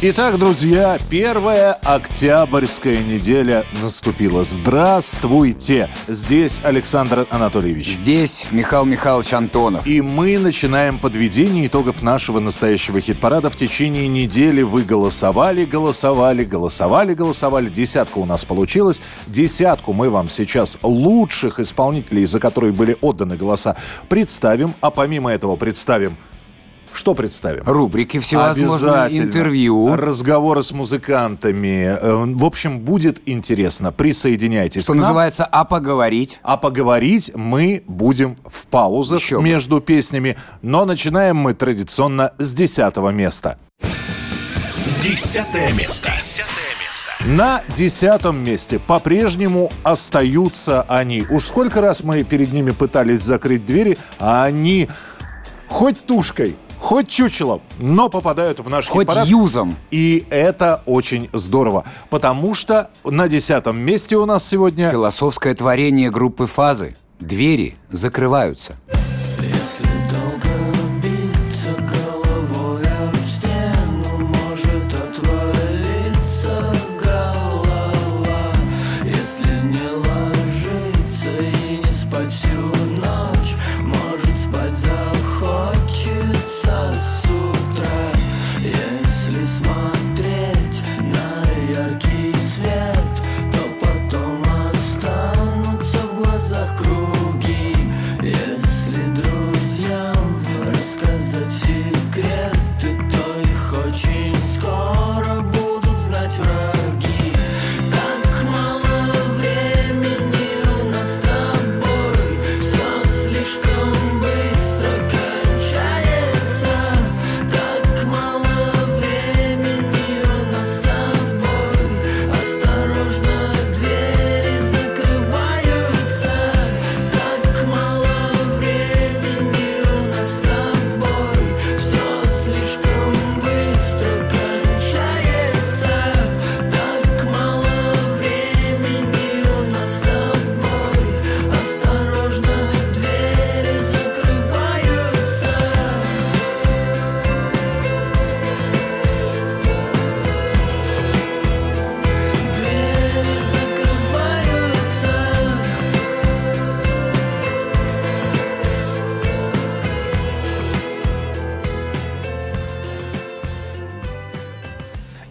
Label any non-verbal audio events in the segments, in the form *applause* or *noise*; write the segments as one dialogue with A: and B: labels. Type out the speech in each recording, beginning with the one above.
A: Итак, друзья, первая октябрьская неделя наступила. Здравствуйте! Здесь Александр Анатольевич.
B: Здесь Михаил Михайлович Антонов.
A: И мы начинаем подведение итогов нашего настоящего хит-парада. В течение недели вы голосовали, голосовали, голосовали, голосовали. Десятка у нас получилась. Десятку мы вам сейчас лучших исполнителей, за которые были отданы голоса, представим. А помимо этого представим что представим?
B: Рубрики всевозможные, интервью.
A: Разговоры с музыкантами. Э, в общем, будет интересно. Присоединяйтесь
B: Что называется «А поговорить».
A: А поговорить мы будем в паузах Еще между бы. песнями. Но начинаем мы традиционно с десятого места.
C: Десятое место. Десятое
A: место. На десятом месте по-прежнему остаются они. Уж сколько раз мы перед ними пытались закрыть двери, а они хоть тушкой, хоть чучелом, но попадают в наш
B: хоть хит-парад. юзом.
A: И это очень здорово, потому что на десятом месте у нас сегодня...
B: Философское творение группы «Фазы». Двери закрываются.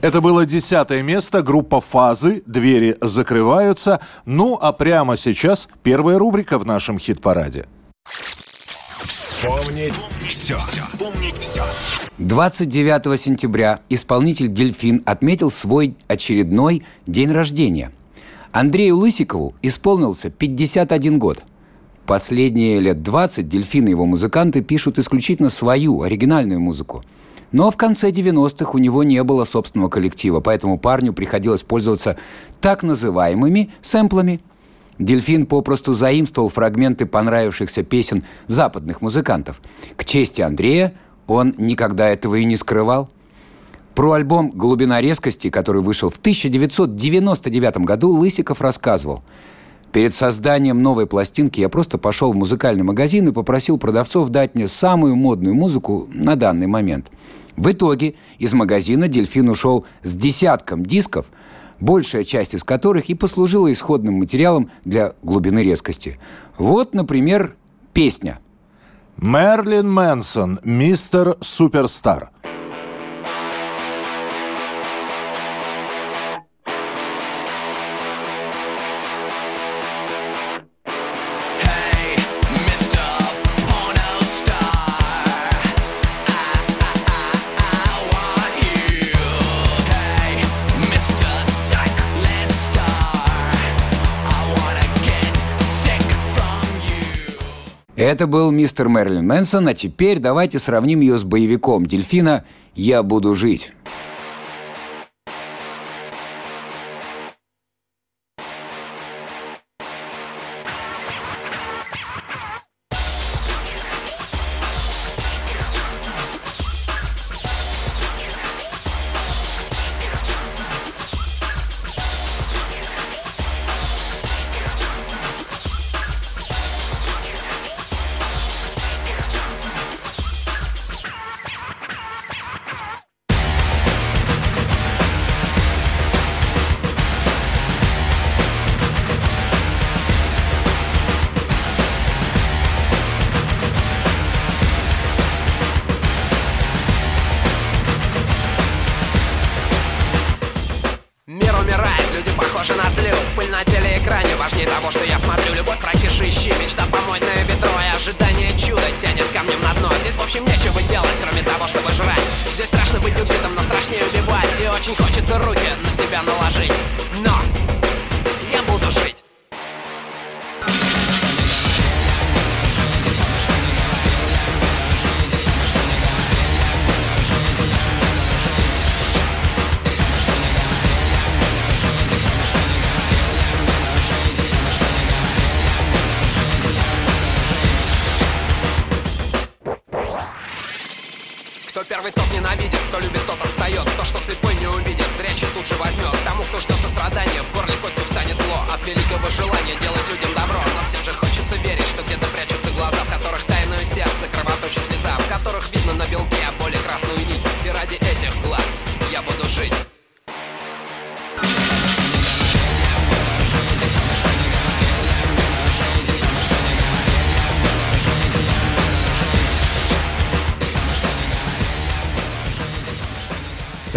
A: Это было десятое место, группа «Фазы», двери закрываются. Ну, а прямо сейчас первая рубрика в нашем хит-параде.
C: Вспомнить все. Вспомнить все.
B: 29 сентября исполнитель «Дельфин» отметил свой очередной день рождения. Андрею Лысикову исполнился 51 год. Последние лет 20 «Дельфин» и его музыканты пишут исключительно свою оригинальную музыку – но в конце 90-х у него не было собственного коллектива, поэтому парню приходилось пользоваться так называемыми сэмплами. Дельфин попросту заимствовал фрагменты понравившихся песен западных музыкантов. К чести Андрея он никогда этого и не скрывал. Про альбом «Глубина резкости», который вышел в 1999 году, Лысиков рассказывал – Перед созданием новой пластинки я просто пошел в музыкальный магазин и попросил продавцов дать мне самую модную музыку на данный момент. В итоге из магазина «Дельфин» ушел с десятком дисков, большая часть из которых и послужила исходным материалом для глубины резкости. Вот, например, песня.
A: Мерлин Мэнсон, мистер Суперстар –
B: Это был мистер Мэрилин Мэнсон, а теперь давайте сравним ее с боевиком «Дельфина. Я буду жить».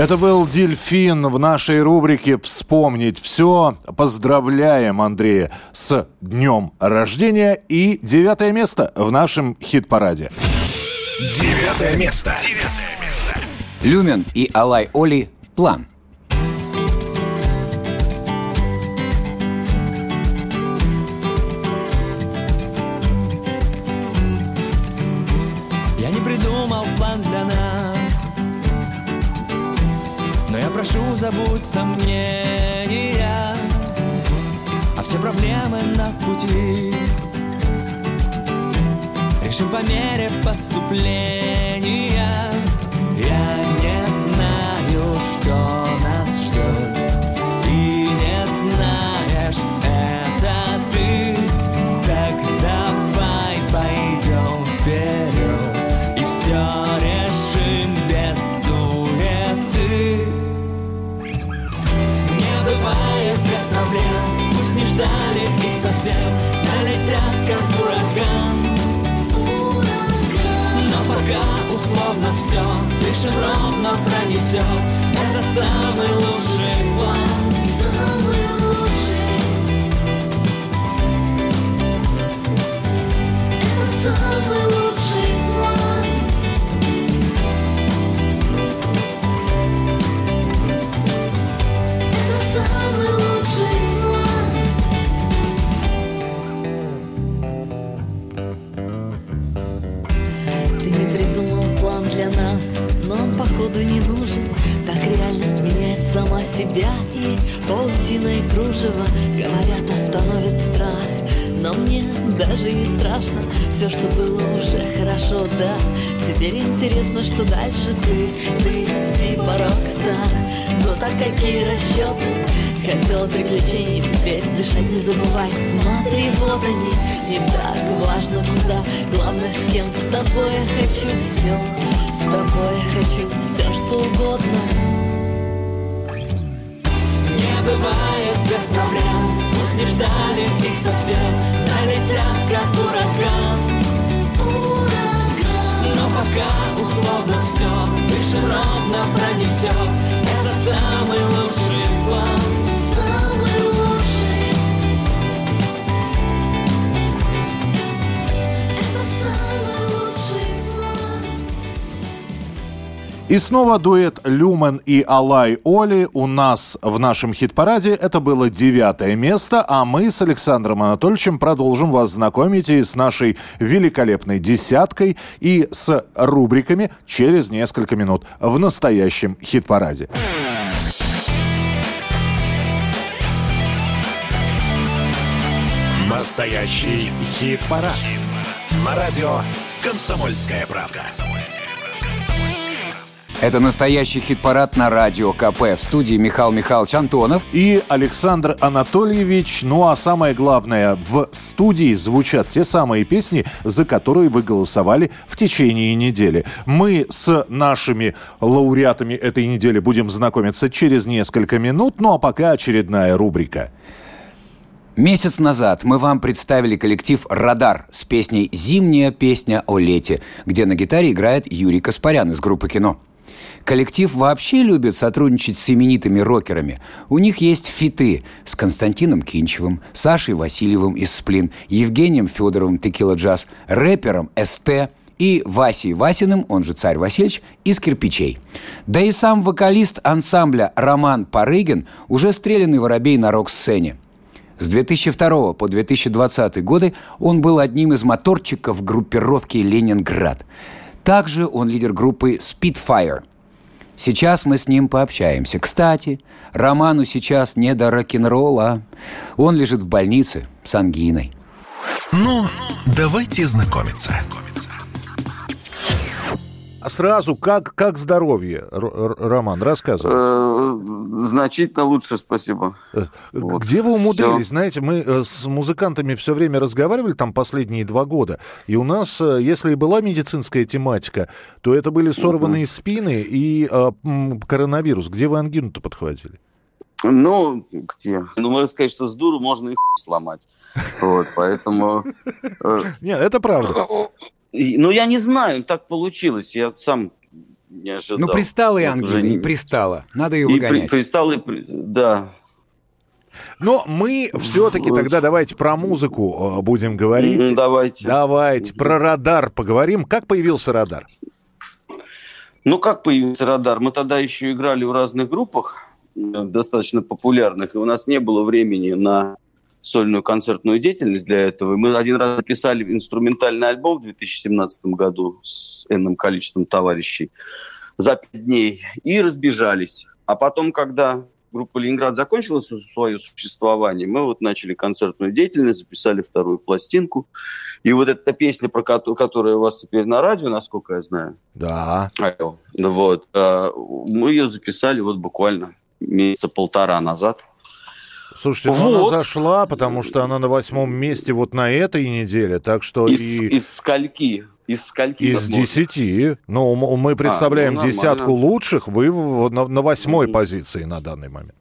A: Это был Дельфин в нашей рубрике «Вспомнить все». Поздравляем Андрея с днем рождения и девятое место в нашем хит-параде.
C: Девятое место. Девятое место.
B: Люмен и Алай Оли «План».
D: Забудь сомнения А все проблемы на пути. Решим по мере поступления совсем Налетят как ураган. Но пока условно все Дышим ровно пронесет Это самый лучший план. Самый лучший Это самый лучший
E: он походу не нужен. Так реальность меняет сама себя и паутина и кружево говорят остановит страх. Но мне даже не страшно, все, что было уже хорошо, да. Теперь интересно, что дальше ты, ты типа рок-стар. Но так какие расчеты, хотела приключений, теперь дышать не забывай. Смотри, вот они, не так важно куда, главное с кем, с тобой я хочу все, с тобой я хочу все, что угодно.
D: Не бывает без проблем Пусть не ждали их совсем. Налетят как ураган. Но пока условно все Дышим ровно пронесет Это самый лучший план
A: И снова дуэт Люмен и Алай Оли у нас в нашем хит-параде. Это было девятое место, а мы с Александром Анатольевичем продолжим вас знакомить и с нашей великолепной десяткой и с рубриками через несколько минут в настоящем хит-параде.
C: Настоящий хит-парад. На радио «Комсомольская правда».
B: Это настоящий хит-парад на радио КП. В студии Михаил Михайлович Антонов.
A: И Александр Анатольевич, ну а самое главное, в студии звучат те самые песни, за которые вы голосовали в течение недели. Мы с нашими лауреатами этой недели будем знакомиться через несколько минут, ну а пока очередная рубрика.
B: Месяц назад мы вам представили коллектив «Радар» с песней «Зимняя песня о лете», где на гитаре играет Юрий Каспарян из группы «Кино». Коллектив вообще любит сотрудничать с именитыми рокерами. У них есть фиты с Константином Кинчевым, Сашей Васильевым из «Сплин», Евгением Федоровым «Текила Джаз», рэпером «СТ», и Васей Васиным, он же Царь Васильевич, из «Кирпичей». Да и сам вокалист ансамбля Роман Парыгин уже стрелянный воробей на рок-сцене. С 2002 по 2020 годы он был одним из моторчиков группировки «Ленинград». Также он лидер группы «Spitfire». Сейчас мы с ним пообщаемся. Кстати, Роману сейчас не до рок-н-ролла. Он лежит в больнице с ангиной.
C: Ну, давайте знакомиться.
A: А Сразу, как, как здоровье, Роман, рассказывай.
F: Э, Значительно лучше, спасибо.
A: Э,
F: вот.
A: Где вы умудрились?
F: Всё.
A: Знаете, мы э, с музыкантами все время разговаривали там последние два года, и у нас, если и была медицинская тематика, то это были сорванные спины и э, коронавирус. Где вы ангину-то подхватили?
F: Ну, где? Ну, можно сказать, что с дуру можно и сломать. Вот, поэтому... *laughs*
A: Нет, это правда.
F: Ну, я не знаю, так получилось. Я сам не ожидал.
B: Ну, пристала и
F: уже
B: и
F: не-
B: пристала. Надо ее
F: И при-
B: выгонять.
F: пристал, и... при- Да.
A: Но мы все-таки тогда давайте про музыку э, будем говорить.
F: Давайте.
A: Давайте про радар поговорим. Как появился радар?
F: Ну, как появился радар? Мы тогда еще играли в разных группах, э, достаточно популярных, и у нас не было времени на сольную концертную деятельность для этого. И Мы один раз записали инструментальный альбом в 2017 году с энным количеством товарищей за пять дней и разбежались. А потом, когда группа «Ленинград» закончила свое существование, мы вот начали концертную деятельность, записали вторую пластинку. И вот эта песня, про кото- которая у вас теперь на радио, насколько я знаю,
A: Да.
F: Ну Вот. а, Мы ее записали вот буквально месяца полтора назад.
A: Слушайте, ну она
F: Вот.
A: зашла, потому что она на восьмом месте вот на этой неделе, так что
F: Из,
A: и...
F: из скольки? Из скольки?
A: Из десяти. Ну, мы представляем
F: ну, нормально.
A: десятку лучших, вы на, на восьмой позиции на данный момент.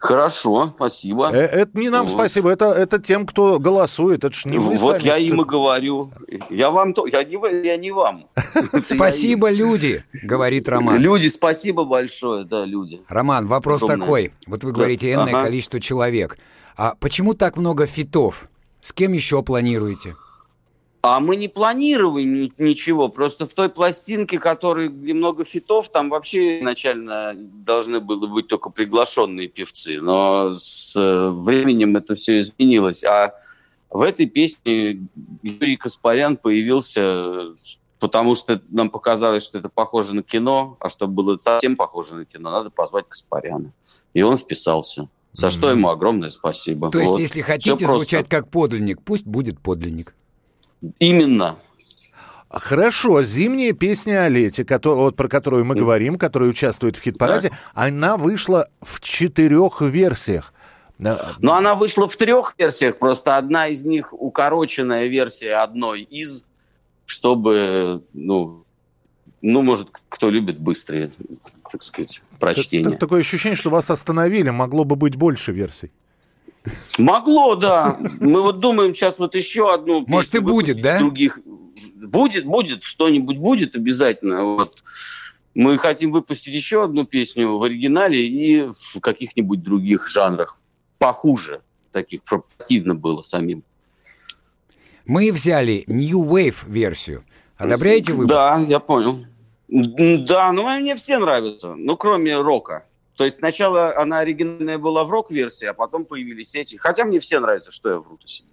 F: Хорошо, спасибо.
A: Э, Это не нам
F: Вот.
A: спасибо, это, это тем, кто голосует, это ж не вы
F: вот
A: сами.
F: я им и говорю. Я вам то, я не, я не вам. *laughs*
B: Спасибо, люди, говорит. Роман.
F: Люди, спасибо большое, да, люди.
B: Роман, вопрос такой. Вот вы говорите энное количество человек. А почему так много фитов? С кем еще планируете?
F: А мы не ни- ничего. Просто в той пластинке, которой где много фитов, там вообще изначально должны были быть только приглашенные певцы. Но с э, временем это все изменилось. А в этой песне Юрий Каспарян появился, потому что нам показалось, что это похоже на кино, а чтобы было совсем похоже на кино, надо позвать Каспаряна. И он вписался. За что ему огромное спасибо.
B: То есть,
F: Вот.
B: если
F: Всё
B: хотите
F: просто.
B: звучать как подлинник, пусть будет подлинник.
F: Именно.
A: Хорошо, зимняя песня о лете, кото- вот про которую мы говорим, которая участвует в хит-параде, она вышла в четырех версиях.
F: Но она вышла в трех версиях, просто одна из них укороченная версия одной из, чтобы, ну, ну, может, кто любит быстрее, так сказать,
A: т- Такое ощущение, что вас остановили, могло бы быть больше версий.
F: Могло, да. Мы вот думаем сейчас вот еще одну.
B: Может, и будет, да?
F: Других. Будет, будет, что-нибудь будет обязательно. Вот. Мы хотим выпустить еще одну песню в оригинале и в каких-нибудь других жанрах. Похуже. Таких противно было самим.
B: Мы взяли New Wave версию. Одобряете выбор?
F: Да, я понял. Да, ну мне все нравятся, ну кроме рока. То есть сначала она оригинальная была в рок-версии, а потом появились эти. Хотя мне все нравятся, что я вру-то себе.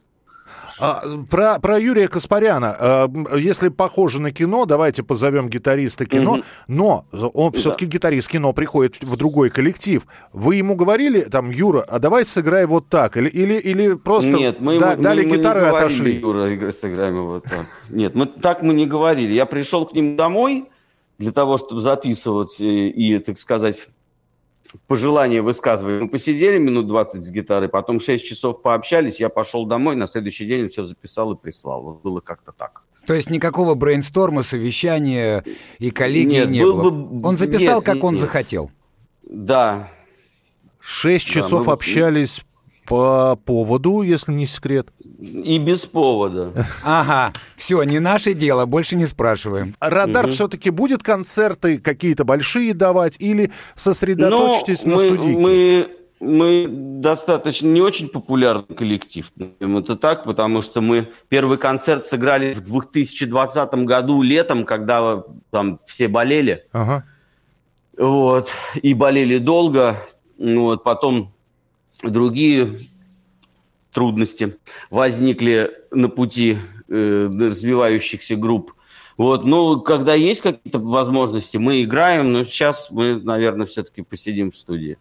A: А, про, про Юрия Каспаряна. э, если похоже на кино, давайте позовем гитариста кино.
F: Мгм.
A: Но он все-таки гитарист кино приходит в другой коллектив. Вы ему говорили, там, Юра, а давай сыграй вот так? Или, или, или просто
F: Нет, мы,
A: да-
F: мы-
A: дали
F: мы не
A: гитару и
F: говорили,
A: отошли?
F: Юра, сыграем вот так. Нет, мы, так мы не говорили. Я пришел к ним домой для того, чтобы записывать и, и, так сказать, пожелания высказывать. Мы посидели минут 20 с гитарой, потом 6 часов пообщались, я пошел домой, на следующий день все записал и прислал. Вот было как-то так.
B: То есть никакого брейнсторма, совещания и коллегии
F: Нет,
B: не
F: был
B: было.
F: бы-
B: Он записал,
F: нет,
B: как
F: нет,
B: он
F: нет.
B: захотел.
F: Да,
A: Шесть
F: Да,
A: часов
F: мы
A: общались По поводу, если не секрет.
F: И без повода. *laughs*
B: Ага, все, не наше дело, больше не спрашиваем.
A: Радар все-таки будет концерты какие-то большие давать или сосредоточитесь
F: Ну,
A: на
F: мы,
A: студийке?
F: мы, мы достаточно не очень популярный коллектив. Это так, потому что мы первый концерт сыграли в 2020 году летом, когда там все болели.
A: Ага.
F: Вот. И болели долго. Ну, Вот. Потом другие трудности возникли на пути э, развивающихся групп. Вот, ну, когда есть какие-то возможности, мы играем, но сейчас мы, наверное, все-таки посидим в студии.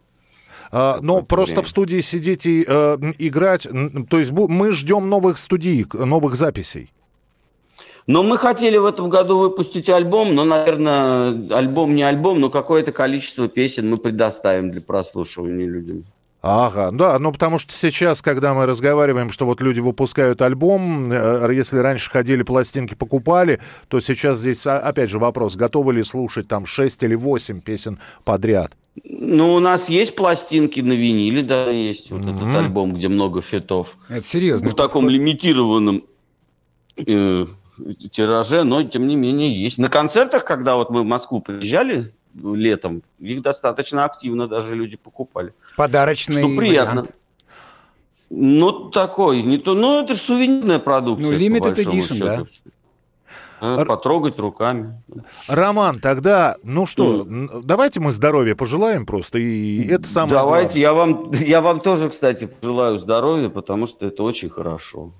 A: А, но
F: Какое-то
A: просто
F: время.
A: в студии сидеть и э, играть, то есть мы ждем новых студий, новых записей.
F: Но мы хотели в этом году выпустить альбом, но, наверное, альбом не альбом, но какое-то количество песен мы предоставим для прослушивания людям.
A: Ага, да, ну потому что сейчас, когда мы разговариваем, что вот люди выпускают альбом, э, если раньше ходили пластинки покупали, то сейчас здесь а, опять же вопрос, готовы ли слушать там 6 или 8 песен подряд?
F: Ну, у нас есть пластинки на виниле, да, есть вот этот альбом, где много фитов.
B: Это серьезно.
F: в таком лимитированном э, тираже, но тем не менее есть. На концертах, когда вот мы в Москву приезжали летом, их достаточно активно даже люди покупали.
B: Подарочный
F: что приятно.
B: вариант.
F: Ну, такой, не то, ну, это же сувенирная продукция.
B: Ну, limited edition, да.
F: А, Потрогать руками.
A: Роман, тогда, ну что, н- давайте мы здоровья пожелаем просто, и это самое
F: Давайте, я вам, я вам тоже, кстати, пожелаю здоровья, потому что это очень хорошо.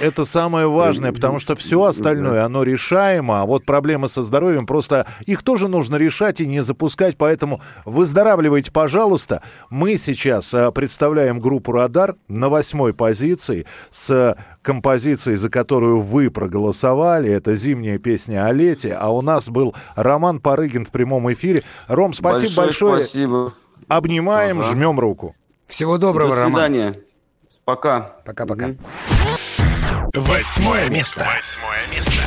A: Это самое важное, потому что все остальное, оно решаемо, а вот проблемы со здоровьем, просто их тоже нужно решать и не запускать, поэтому выздоравливайте, пожалуйста. Мы сейчас а, представляем группу «Радар» на восьмой позиции с композицией, за которую вы проголосовали. Это зимняя песня о лете, а у нас был Роман Парыгин в прямом эфире. Ром, спасибо большое.
F: Спасибо.
A: Обнимаем,
F: Ага.
A: жмем руку.
B: Всего доброго,
F: До
B: Роман.
F: Пока.
B: Пока-пока.
C: Восьмое место. Восьмое место.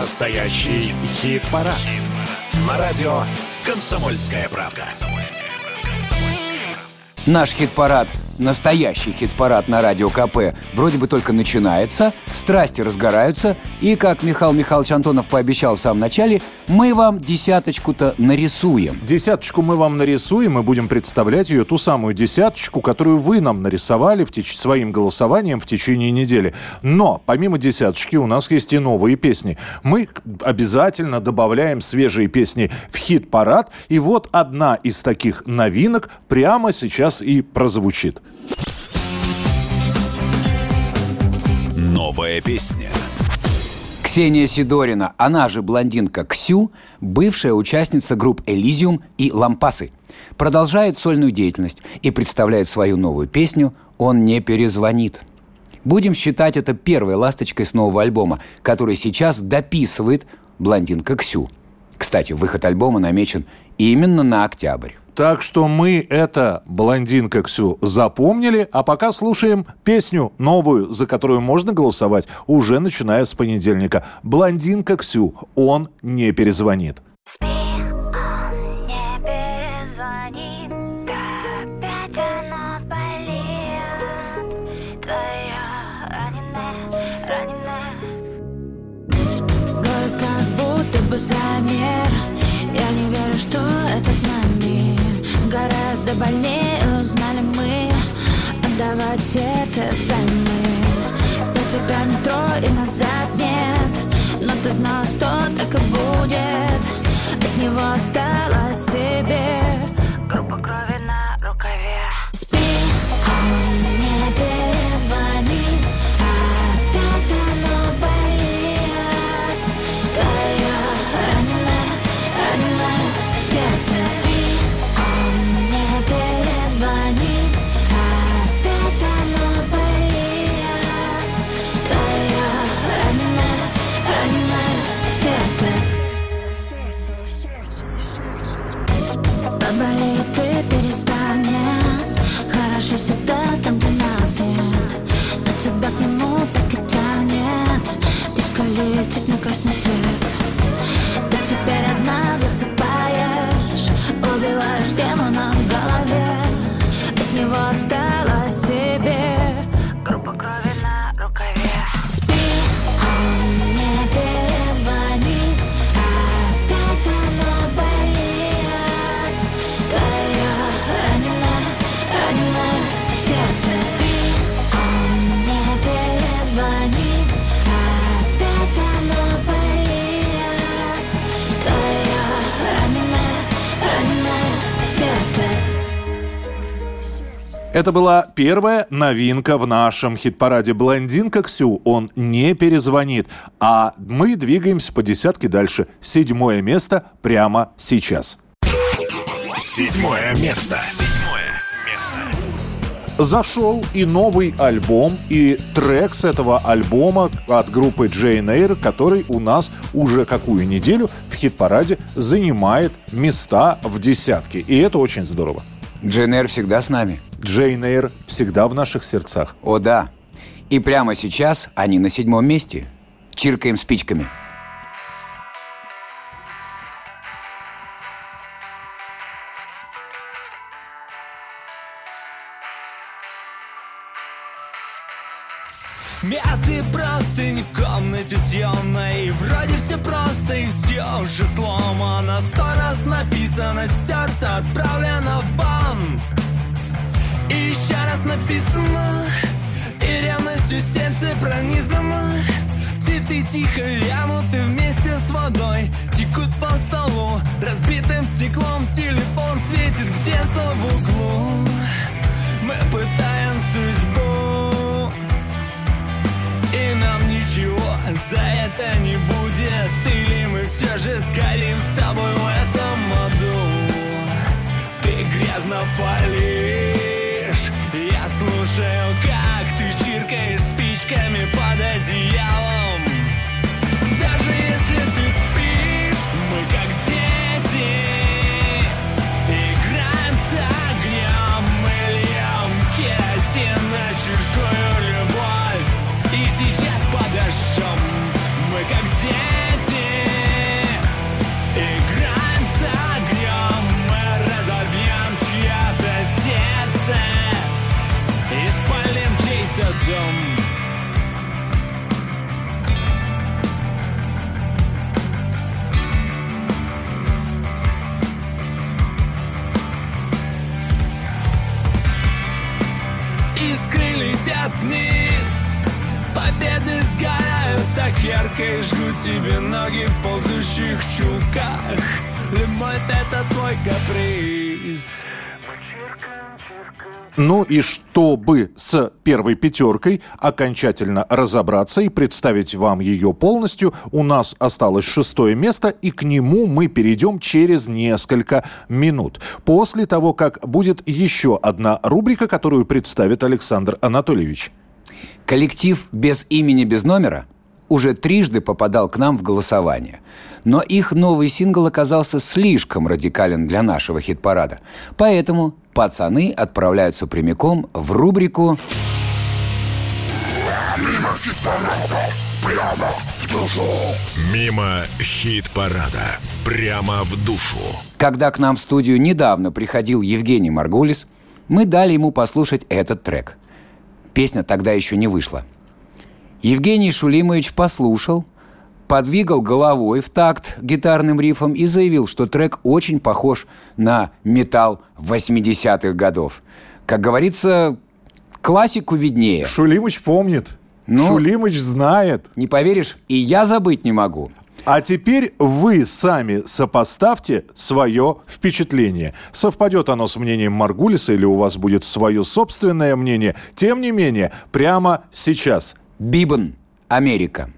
C: Настоящий хит-парад. На радио «Комсомольская правда».
B: Наш хит-парад, настоящий хит-парад на Радио КП, вроде бы только начинается, страсти разгораются, и, как Михаил Михайлович Антонов пообещал в самом начале, мы вам десяточку-то нарисуем.
A: Десяточку мы вам нарисуем и будем представлять ее, ту самую десяточку, которую вы нам нарисовали в теч- своим голосованием в течение недели. Но помимо десяточки у нас есть и новые песни. Мы обязательно добавляем свежие песни в хит-парад. И вот одна из таких новинок прямо сейчас и прозвучит.
G: Новая песня.
B: Ксения Сидорина, она же блондинка Ксю, бывшая участница групп «Элизиум» и «Лампасы», продолжает сольную деятельность и представляет свою новую песню «Он не перезвонит». Будем считать это первой ласточкой с нового альбома, который сейчас дописывает блондинка Ксю. Кстати, выход альбома намечен именно на октябрь.
A: Так что мы это блондинка Ксю запомнили, а пока слушаем песню новую, за которую можно голосовать уже начиная с понедельника. Блондинка Ксю, он не перезвонит.
G: Спи, он не перезвонит, опять оно болит. Твое раненое, раненое.
H: Город как будто бы замер Я не верю, что это с нами Гораздо больнее. Узнали мы Отдавать сердце взаймы. Пять утра метро и назад нет Но ты знала, что так и будет. От него осталось тебе.
G: Группа крови
A: Это была первая новинка в нашем хит-параде «Блондинка Ксю». Он не перезвонит. А мы двигаемся по десятке дальше. Седьмое место прямо сейчас.
C: Седьмое место. Седьмое место.
A: Зашел и новый альбом, и трек с этого альбома от группы Jane Eyre, который у нас уже какую неделю в хит-параде занимает места в десятке. И это очень здорово.
B: Джейн всегда с нами.
A: Джейн Эйр всегда в наших сердцах.
B: О да. И прямо сейчас они на седьмом месте. Чиркаем спичками.
D: Мяты просто не в комнате съемной Вроде все просто и все уже сломано Сто раз написано, стерто, отправлено в бан еще раз написано И ревностью сердце пронизано Цветы тихо вянут и вместе с водой Текут по столу. Разбитым стеклом Телефон светит где-то в углу. Мы пытаем судьбу и нам ничего за это не будет. Или мы все же сгорим с тобой в этом аду. Ты грязно палишь летят вниз. Победы сгорают так ярко И жгут тебе ноги в ползущих чулках. Любовь это твой каприз
A: Ну и чтобы с первой пятеркой окончательно разобраться и представить вам ее полностью, у нас осталось шестое место, и к нему мы перейдем через несколько минут. После того, как будет еще одна рубрика, которую представит Александр Анатольевич.
B: Коллектив без имени, без номера уже трижды попадал к нам в голосование. Но их новый сингл оказался слишком радикален для нашего хит-парада. Поэтому пацаны отправляются прямиком в рубрику
C: Мимо хит-парада. Прямо в душу.
B: Когда к нам в студию недавно приходил Евгений Маргулис, мы дали ему послушать этот трек. Песня тогда еще не вышла. Евгений Шулимович послушал, подвигал головой в такт гитарным рифом и заявил, что трек очень похож на металл 80-х годов. Как говорится, классику виднее.
A: Шулимыч помнит.
B: Ну?
A: Шулимыч знает.
B: Не поверишь, и я забыть не могу.
A: А теперь вы сами сопоставьте свое впечатление. Совпадет оно с мнением Маргулиса или у вас будет свое собственное мнение. Тем не менее, прямо сейчас.
B: Бибан, Америка.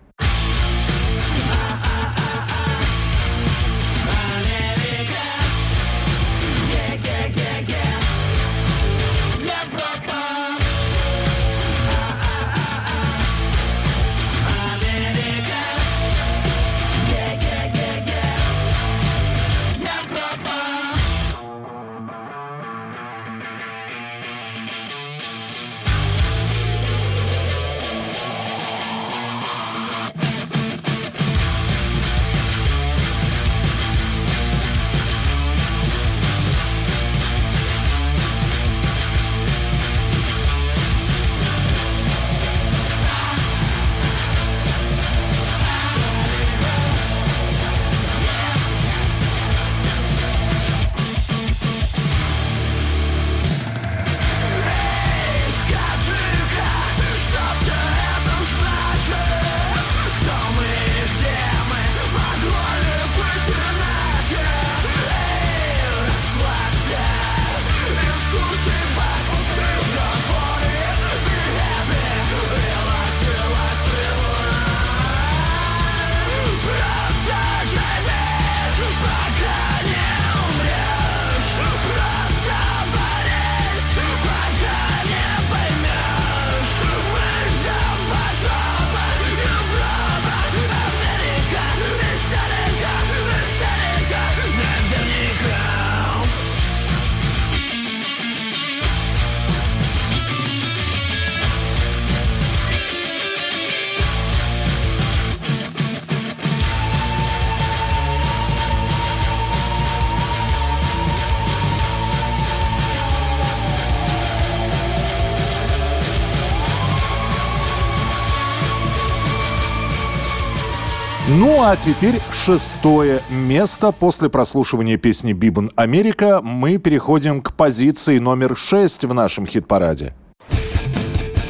A: Ну а теперь шестое место. После прослушивания песни «Бибан Америка» мы переходим к позиции номер шесть в нашем хит-параде.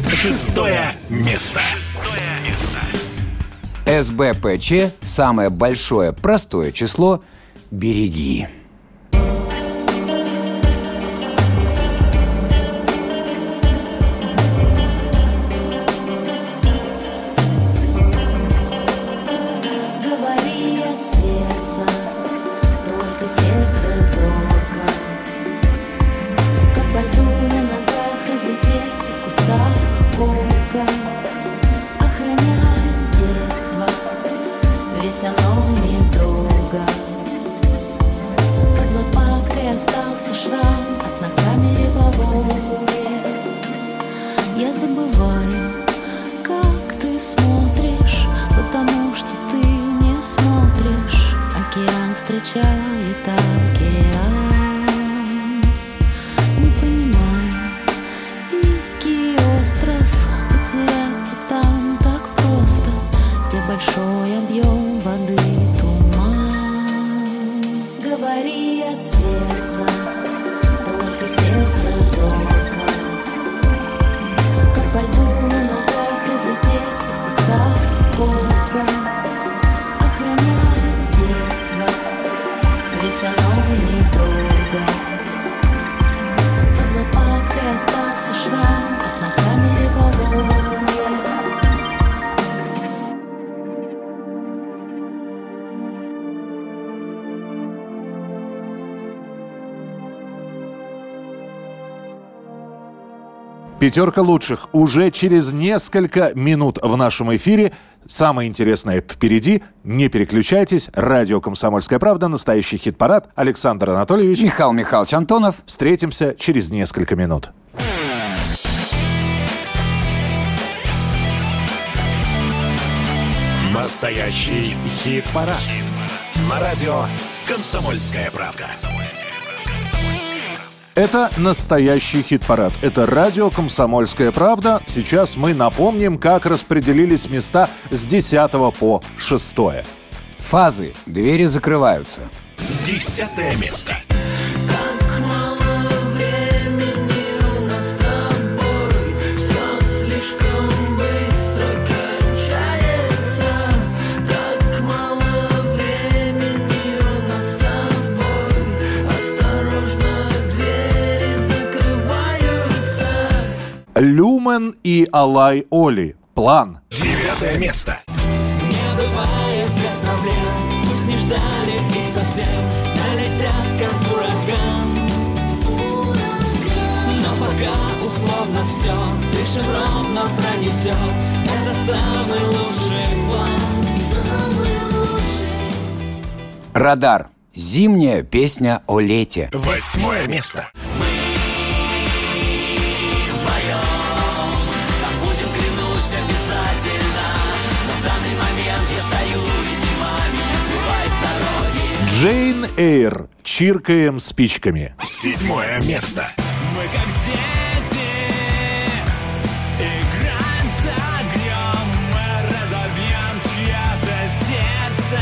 C: Шестое место. Шестое место.
B: СБПЧ, самое большое простое число «Береги».
A: Пятерка лучших уже через несколько минут в нашем эфире. Самое интересное впереди. Не переключайтесь. Радио «Комсомольская правда». Настоящий хит-парад. Александр Анатольевич.
B: Михаил Михайлович Антонов.
A: Встретимся через несколько минут.
C: Настоящий хит-парад. На радио «Комсомольская правда».
A: Это настоящий хит-парад. Это радио «Комсомольская правда». Сейчас мы напомним, как распределились места с 10 по 6.
B: Фазы. Двери закрываются.
C: Десятое место.
A: Люмен и Алай Оли. План.
C: Девятое место.
D: Не бывает без проблем Пусть не ждали их совсем Налетят как ураган Но пока условно все Дышим ровно пронесет Это самый лучший план Самый лучший
B: Радар. Зимняя песня о лете.
C: Восьмое место.
A: Джейн Эйр. Чиркаем спичками.
C: Седьмое место.
D: Мы как дети Играем с огнем Мы разобьем чье-то сердце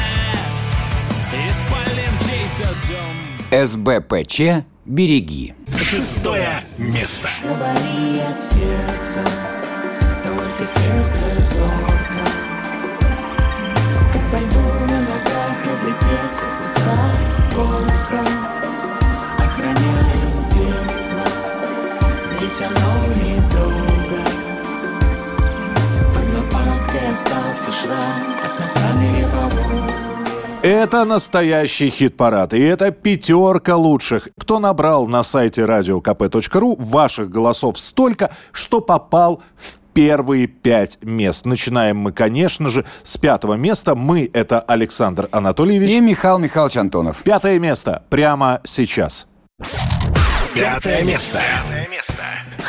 D: И спалим чей-то дом
B: СБПЧ «Береги».
C: Шестое место.
E: Говори от сердца, только сердце зорко.
A: Это настоящий хит-парад. И это пятерка лучших. Кто набрал на сайте radiokp.ru ваших голосов столько, что попал в первые пять мест. Начинаем мы, конечно же, с пятого места. Мы — это Александр Анатольевич.
B: И Михаил Михайлович Антонов.
A: Пятое место прямо сейчас.
C: Пятое место. Пятое место.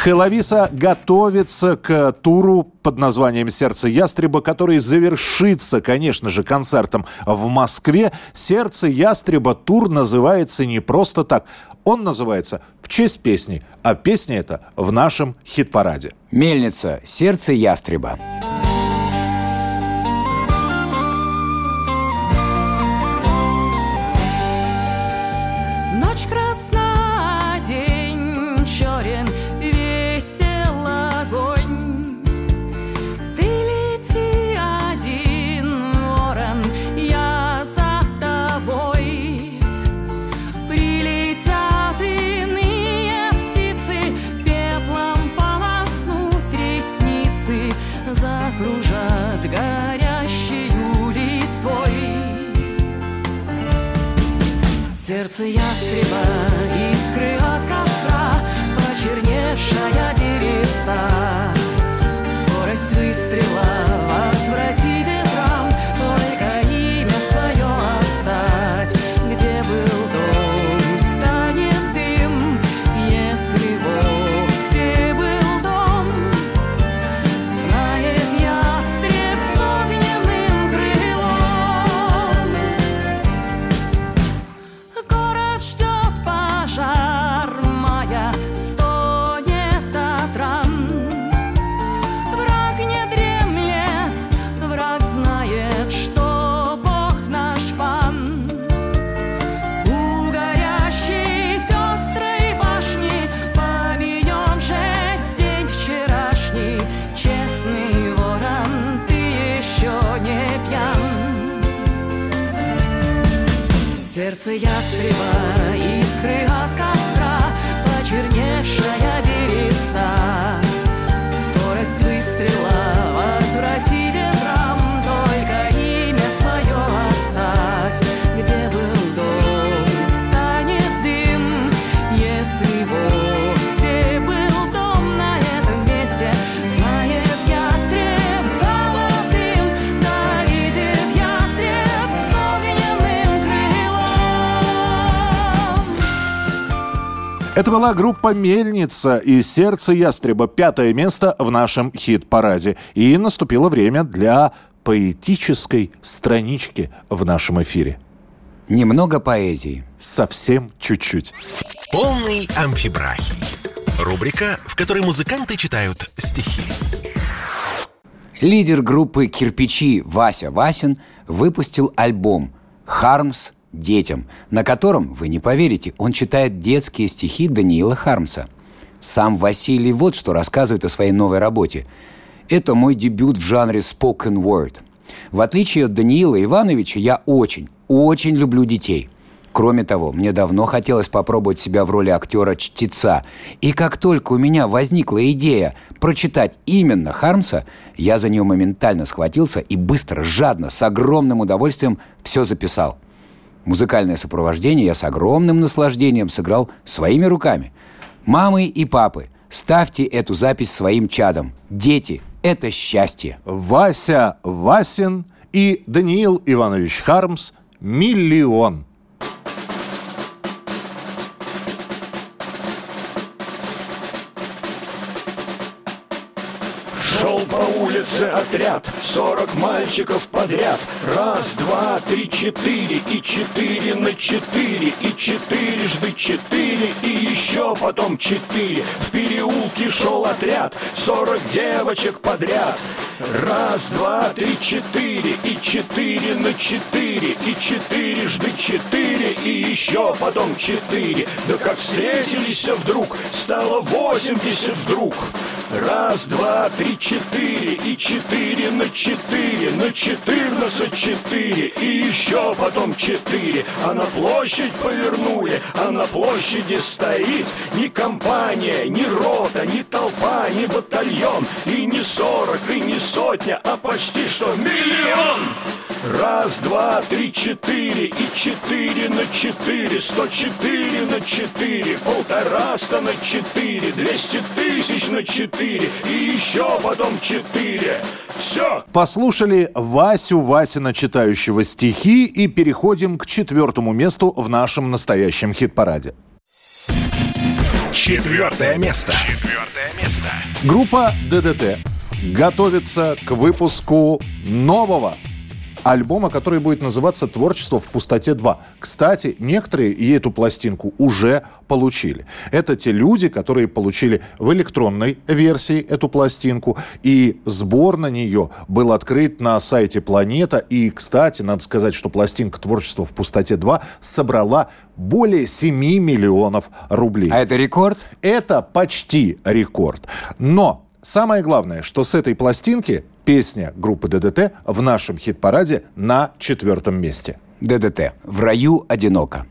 A: Хеловиса готовится к туру под названием «Сердце ястреба», который завершится, конечно же, концертом в Москве. «Сердце ястреба» тур называется не просто так. Он называется в честь песни, а песня эта в нашем хит-параде.
B: Мельница. Сердце ястреба.
H: Ночь Сердце ястреба, искры
A: Была группа «Мельница» и «Сердце ястреба». Пятое место в нашем хит-параде. И наступило время для поэтической странички в нашем эфире.
B: Немного поэзии.
A: Совсем чуть-чуть.
C: Полный амфибрахий. Рубрика, в которой музыканты читают стихи.
B: Лидер группы «Кирпичи» Вася Васин выпустил альбом «Хармс детям», на котором, вы не поверите, он читает детские стихи Даниила Хармса. Сам Василий вот что рассказывает о своей новой работе. «Это мой дебют в жанре spoken word. В отличие от Даниила Ивановича, я очень, очень люблю детей – Кроме того, мне давно хотелось попробовать себя в роли актера-чтеца. И как только у меня возникла идея прочитать именно Хармса, я за нее моментально схватился и быстро, жадно, с огромным удовольствием все записал. Музыкальное сопровождение я с огромным наслаждением сыграл своими руками. Мамы и папы, ставьте эту запись своим чадом. Дети – это счастье.
A: Вася Васин и Даниил Иванович Хармс «Миллион».
I: Улице отряд, сорок мальчиков подряд. Раз, два, три, четыре, и четыре на четыре, и четырежды четыре, и еще потом четыре. В переулке шел отряд, сорок девочек подряд. Раз, два, три, четыре, и четыре на четыре, и четырежды четыре, и еще потом четыре. Да как встретились вдруг, стало восемьдесят вдруг. Раз, два, три, четыре, и четыре на четыре, на четырнадцать четыре, и еще потом четыре. А на площадь повернули, а на площади стоит ни компания, ни рота, ни толпа, ни батальон, и не сорок, и не сотня, а почти что миллион. Раз, два, три, четыре и четыре на четыре, сто четыре на четыре, полтораста на четыре, двести тысяч на четыре и еще потом четыре. Все.
A: Послушали Васю Васина, читающего стихи, и переходим к четвертому месту в нашем настоящем хит-параде.
C: Четвертое место. Четвертое место.
A: Группа ДДТ готовится к выпуску нового альбома, который будет называться «Творчество в пустоте 2». Кстати, некоторые и эту пластинку уже получили. Это те люди, которые получили в электронной версии эту пластинку, и сбор на нее был открыт на сайте «Планета». И, кстати, надо сказать, что пластинка «Творчество в пустоте 2» собрала более 7 миллионов рублей.
B: А это рекорд?
A: Это почти рекорд. Но самое главное, что с этой пластинки песня группы ДДТ в нашем хит-параде на четвертом месте.
B: ДДТ. В раю одиноко.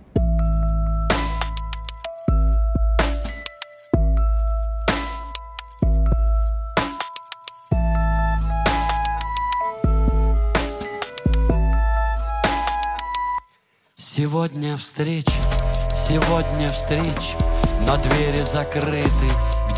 J: Сегодня встреча, сегодня встреча, но двери закрыты,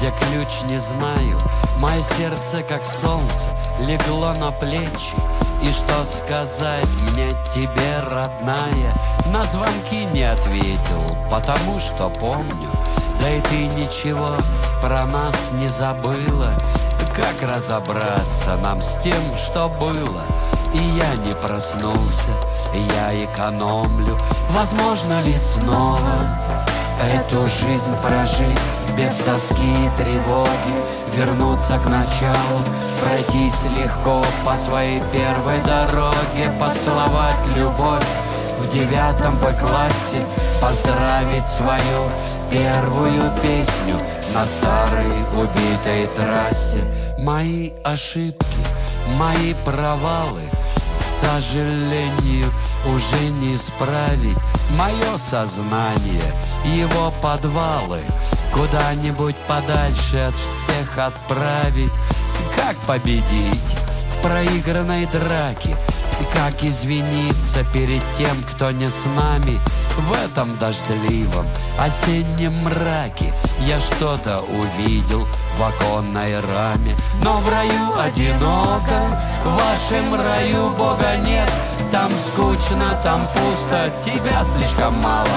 J: где ключ не знаю. Мое сердце, как солнце, легло на плечи. И что сказать мне тебе, родная? На звонки не ответил, потому что помню. Да и ты ничего про нас не забыла. Как разобраться нам с тем, что было? И я не проснулся, я экономлю. Возможно ли снова эту жизнь прожить без тоски и тревоги, вернуться к началу, пройтись легко по своей первой дороге, поцеловать любовь в девятом Б-классе, поздравить свою первую песню на старой убитой трассе. Мои ошибки, мои провалы, к сожалению, уже не исправить Мое сознание, его подвалы Куда-нибудь подальше от всех отправить. Как победить в проигранной драке? Как извиниться перед тем, кто не с нами В этом дождливом осеннем мраке? Я что-то увидел в оконной раме. Но в раю одиноко, в вашем раю Бога нет. Там скучно, там пусто, тебя слишком мало.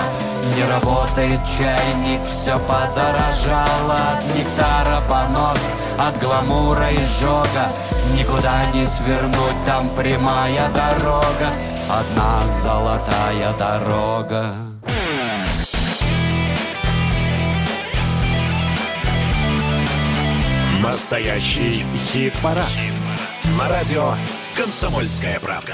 J: Не работает чайник, все подорожало От нектара понос, от гламура и жога Никуда не свернуть, там прямая дорога. Одна золотая дорога
C: Настоящий хит-парад. На радио «Комсомольская правда».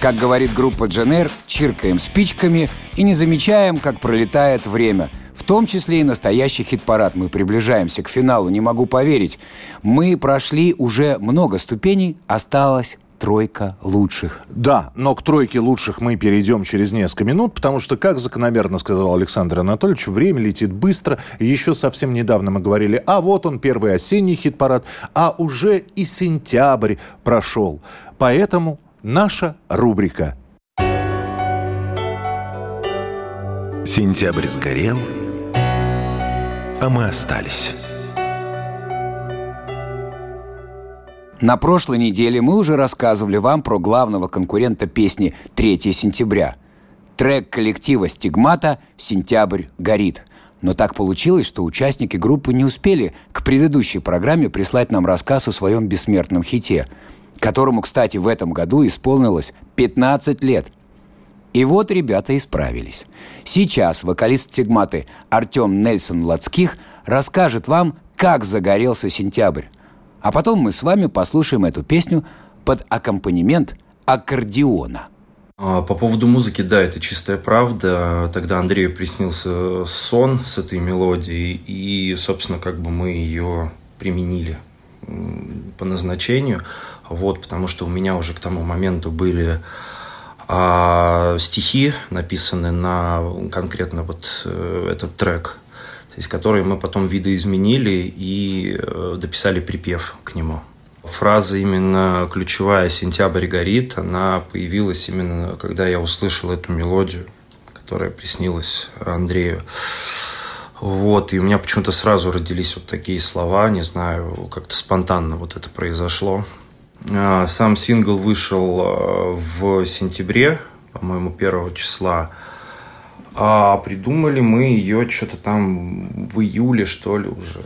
B: Как говорит группа Дженер, чиркаем спичками и не замечаем, как пролетает время. В том числе и настоящий хит-парад. Мы приближаемся к финалу, не могу поверить. Мы прошли уже много ступеней, осталось тройка лучших.
A: Да, но к тройке лучших мы перейдем через несколько минут, потому что, как закономерно сказал Александр Анатольевич, время летит быстро. Еще совсем недавно мы говорили, а вот он, первый осенний хит-парад, а уже и сентябрь прошел. Поэтому наша рубрика
C: Сентябрь сгорел, а мы остались.
B: На прошлой неделе мы уже рассказывали вам про главного конкурента песни «3 сентября». Трек коллектива «Стигмата» «Сентябрь горит». Но так получилось, что участники группы не успели к предыдущей программе прислать нам рассказ о своем бессмертном хите, которому, кстати, в этом году исполнилось 15 лет. И вот ребята исправились. Сейчас вокалист «Стигматы» Артем Нельсон Лацких расскажет вам, как загорелся сентябрь. А потом мы с вами послушаем эту песню под аккомпанемент аккордеона.
K: А, По поводу музыки, да, это чистая правда. Тогда Андрею приснился сон с этой мелодией, и, собственно, как бы мы ее применили по назначению. Вот, потому что у меня уже к тому моменту были а, стихи написаны на конкретно вот э, этот трек, то есть которые мы потом видоизменили и э, дописали припев к нему. Фраза именно ключевая «Сентябрь горит», она появилась именно, когда я услышал эту мелодию, которая приснилась Андрею. Вот, и у меня почему-то сразу родились вот такие слова, не знаю, как-то спонтанно вот это произошло. А, Сам сингл вышел а, в сентябре, по-моему, первого числа. А придумали мы ее что-то там в июле, что ли, уже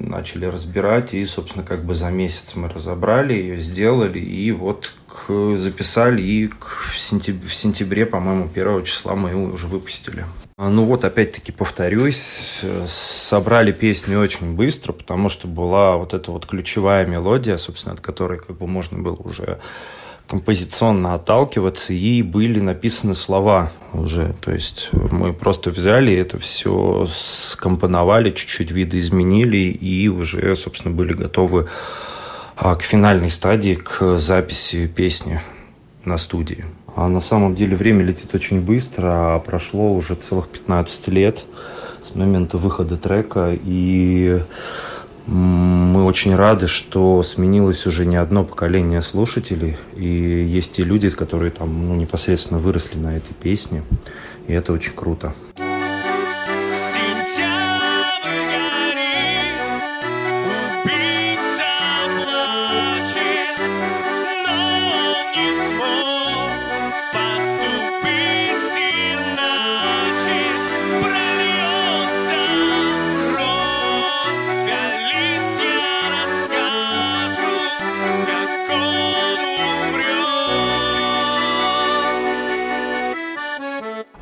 K: начали разбирать. И, собственно, как бы за месяц мы разобрали ее, сделали. И вот к, записали. И к, в, сентябре, в сентябре, по-моему, первого числа мы его уже выпустили. А, Ну вот, опять-таки, повторюсь, собрали песню очень быстро, потому что была вот эта вот ключевая мелодия, собственно, от которой как бы можно было уже композиционно отталкиваться, и были написаны слова уже. То есть мы просто взяли это все, скомпоновали, чуть-чуть видоизменили, и уже, собственно, были готовы а, к финальной стадии, к записи песни на студии. А на самом деле время летит очень быстро, а прошло уже целых 15 лет с момента выхода трека, и мы очень рады, что сменилось уже не одно поколение слушателей, и есть те люди, которые там ну, непосредственно выросли на этой песне, и это очень круто.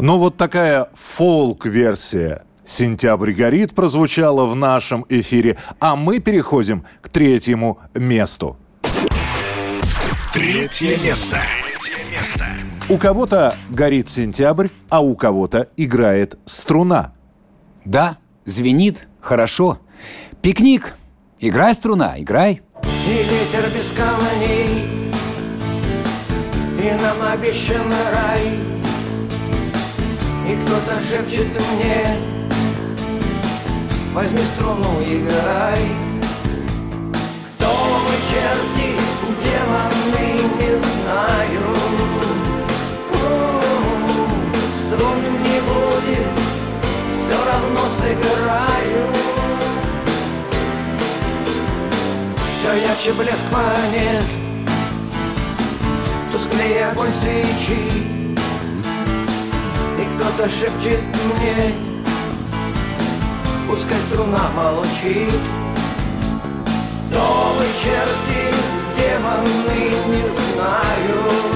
A: Ну, вот такая фолк-версия «Сентябрь горит» прозвучала в нашем эфире, а мы переходим к третьему месту.
C: Третье место. Третье место.
A: У кого-то горит сентябрь, а у кого-то играет струна.
B: Да, звенит, хорошо. Пикник. Играй, струна, играй.
L: И ветер без камней И нам обещанный рай и кто-то шепчет мне Возьми струну и играй Кто мы, черти, демоны, не знаю. Струн не будет, все равно сыграю. Все ярче блеск монет Тусклее огонь свечи кто-то шепчет мне Пускай струна молчит. Кто вы, черти, демоны, не знаю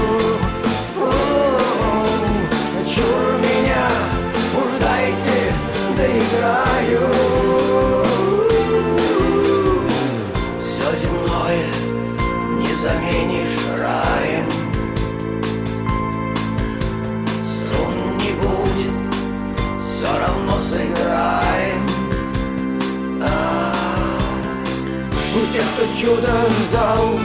L: Кто чудо ждал.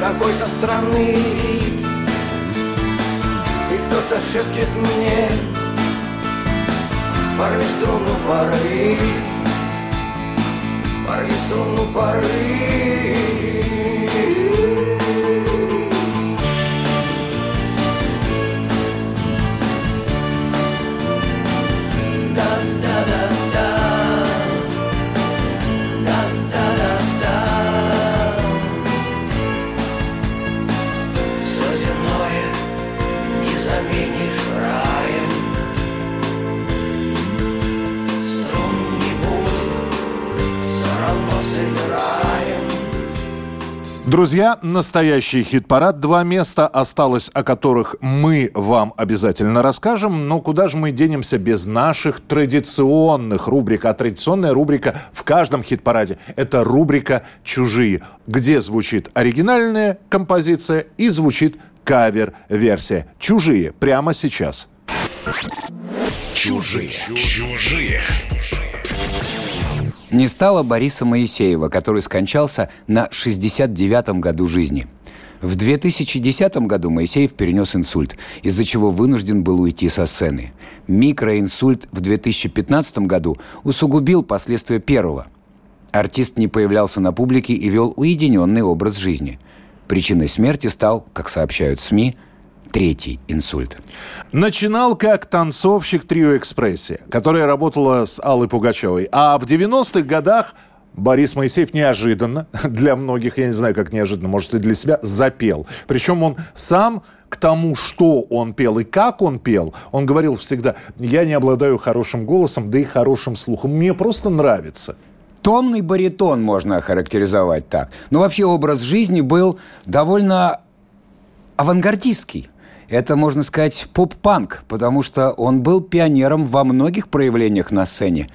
L: Какой-то странный вид. И кто-то шепчет мне Порви струну, порви Порви струну, порви
A: Друзья, настоящий хит-парад. Два места осталось, о которых мы вам обязательно расскажем. Но куда же мы денемся без наших традиционных рубрик? А традиционная рубрика в каждом хит-параде – это рубрика «Чужие», где звучит оригинальная композиция и звучит кавер-версия. «Чужие» прямо сейчас.
C: Чужие. Чужие.
B: Не стало Бориса Моисеева, который скончался на 69-м году жизни. В 2010 году Моисеев перенес инсульт, из-за чего вынужден был уйти со сцены. Микроинсульт в 2015 году усугубил последствия первого. Артист не появлялся на публике и вел уединенный образ жизни. Причиной смерти стал, как сообщают СМИ, третий инсульт.
A: Начинал как танцовщик трио «Экспрессия», которая работала с Аллой Пугачевой. А в 90-х годах Борис Моисеев неожиданно, *laughs* для многих, я не знаю, как неожиданно, может, и для себя, запел. Причем он сам к тому, что он пел и как он пел, он говорил всегда, я не обладаю хорошим голосом, да и хорошим слухом. Мне просто нравится.
B: Томный баритон можно охарактеризовать так. Но вообще образ жизни был довольно авангардистский. Это, можно сказать, поп-панк, потому что он был пионером во многих проявлениях на сцене.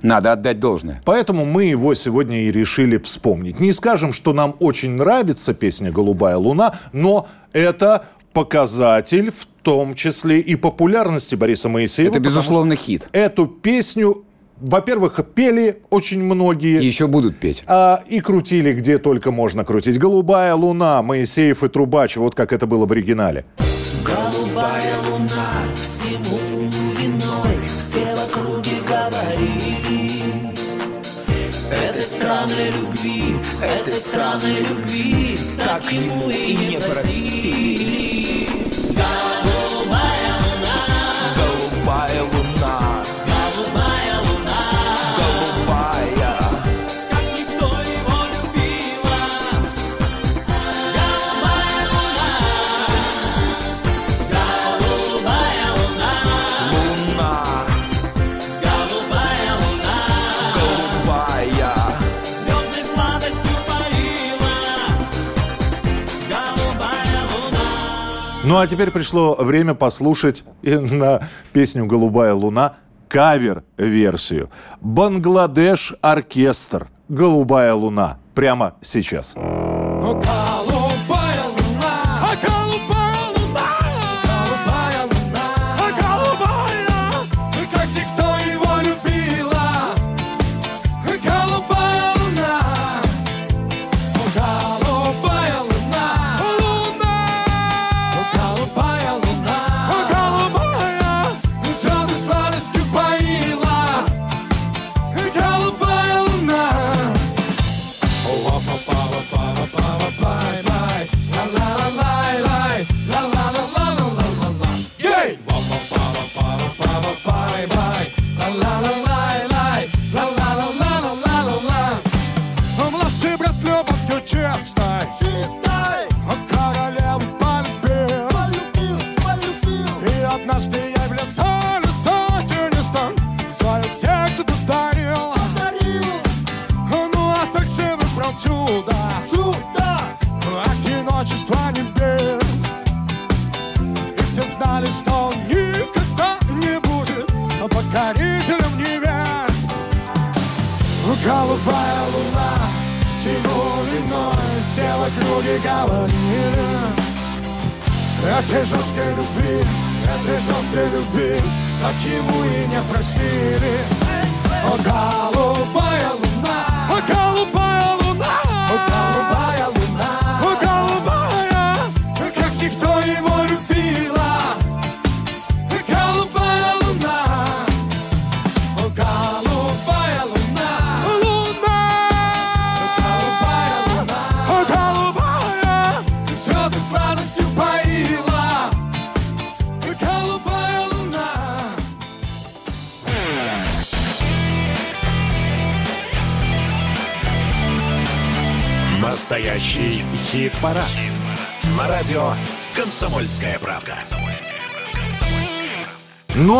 B: Надо отдать должное.
A: Поэтому мы его сегодня и решили вспомнить. Не скажем, что нам очень нравится песня «Голубая луна», но это показатель в том числе и популярности Бориса Моисеева.
B: Это, безусловно, хит.
A: Эту песню, во-первых, пели очень многие.
B: И еще будут петь.
A: А, и крутили где только можно крутить. «Голубая луна», Моисеев и Трубач, вот как это было в оригинале.
M: Голубая луна всему виной Все в округе говорили. Этой странной любви, этой странной любви Так ему и не простили
A: Ну а теперь пришло время послушать на песню «Голубая луна» кавер-версию. Бангладеш оркестр «Голубая луна» прямо сейчас.
M: Голубая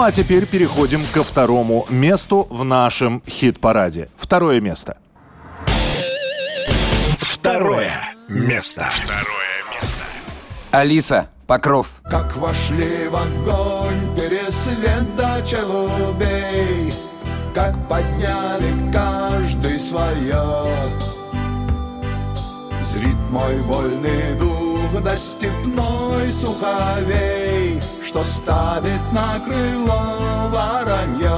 N: а
A: теперь переходим ко второму месту в нашем хит-параде. Второе место.
C: Второе место. Второе место.
B: Алиса, Покров.
O: Как вошли в огонь пересвет до челубей, Как подняли каждый свое. Зрит мой вольный дух до степной суховей, Что ставит на крыло воронье.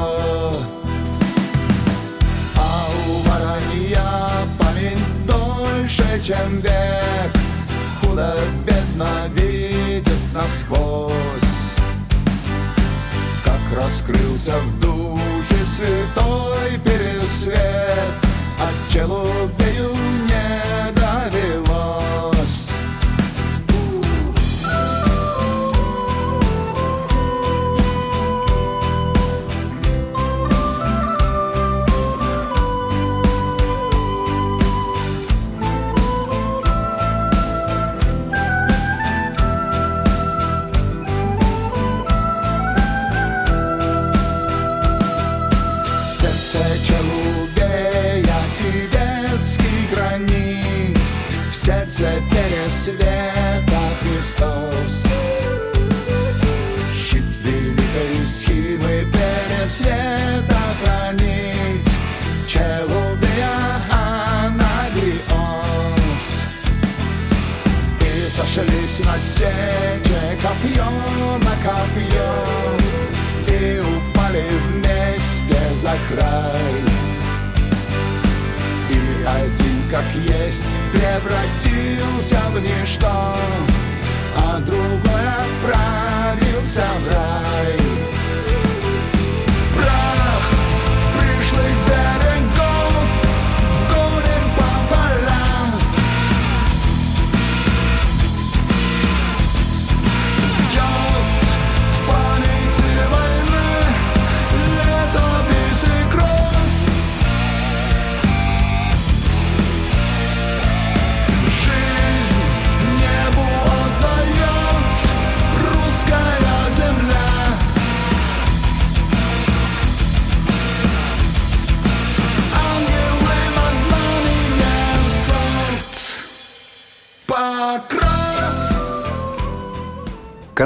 O: А у воронья память дольше, чем век, Худо-бедно видит насквозь. Как раскрылся в духе святой пересвет, От челубею пересвета Христос. Щит великой схимы пересвета хранит, Челубея анагиос. И сошлись на сече копье на копье, И упали вместе за край. И как есть, превратился в ничто, А другой отправился в рай.